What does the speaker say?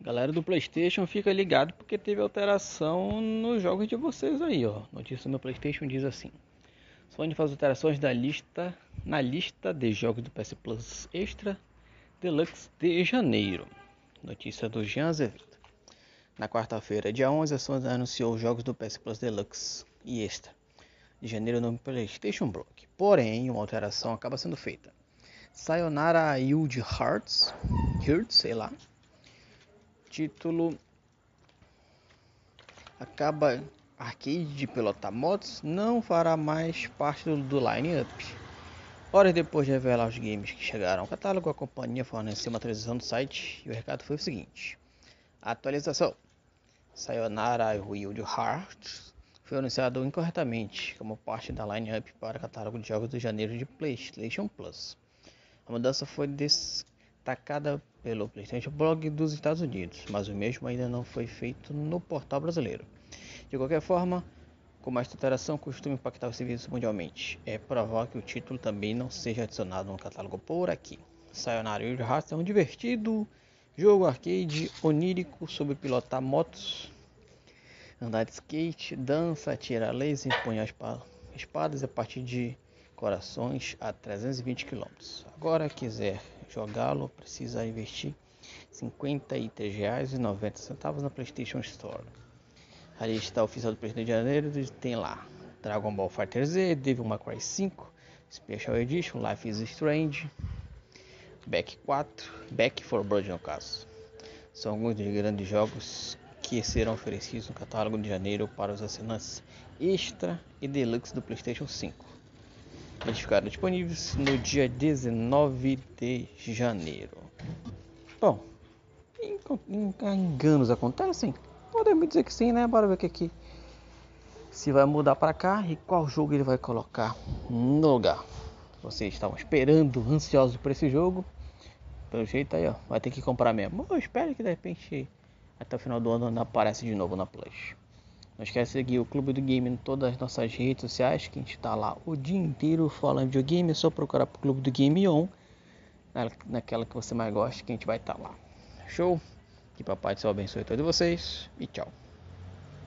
Galera do PlayStation, fica ligado porque teve alteração nos jogos de vocês aí, ó. Notícia no PlayStation diz assim: Sony faz alterações da lista na lista de jogos do PS Plus Extra Deluxe de janeiro. Notícia do Jean Azevedo. Na quarta-feira, dia 11, a Sony anunciou os jogos do PS Plus Deluxe e Extra de janeiro no PlayStation Block. Porém, uma alteração acaba sendo feita. Sayonara Yield Hearts, Hearts, sei lá, título acaba arcade de pilotar motos não fará mais parte do, line-up. Horas depois de revelar os games que chegaram ao catálogo, a companhia forneceu uma atualização do site e o recado foi o seguinte: Atualização. Sayonara Wild Hearts foi anunciado incorretamente como parte da line-up para o catálogo de jogos de janeiro de PlayStation Plus. A mudança foi destacada pelo PlayStation Blog dos Estados Unidos, mas o mesmo ainda não foi feito no portal brasileiro. De qualquer forma, como esta alteração costuma impactar os serviços mundialmente, é provável que o título também não seja adicionado no catálogo por aqui. Sayonara Hearts é um divertido jogo arcade onírico sobre pilotar motos, andar de skate, dança, atirar laser, empunhar espadas a partir de corações a 320 km. Agora quiser jogá-lo, precisa investir R$ 53,90 na PlayStation Store. A lista oficial do PlayStation de Janeiro tem lá Dragon Ball Fighter Z, Devil May Cry 5, Special Edition, Life is Strange, Back 4, Back for Blood no caso. São alguns dos grandes jogos que serão oferecidos no catálogo de janeiro para os assinantes Extra e Deluxe do PlayStation 5. Eles ficaram disponíveis no dia 19 de janeiro. Bom, enganos acontecem? Podemos dizer que sim, né? Bora ver o que aqui se vai mudar para cá e qual jogo ele vai colocar no lugar. Vocês estavam esperando, ansiosos por esse jogo. Pelo jeito aí, ó, vai ter que comprar mesmo. Eu espero que de repente até o final do ano não aparece de novo na Plus. Não esquece de seguir o Clube do Game em todas as nossas redes sociais, que a gente está lá o dia inteiro falando de videogame. É só procurar pro Clube do Game On, naquela que você mais gosta, que a gente vai estar tá lá. Show? Que papai do céu abençoe todos vocês e tchau.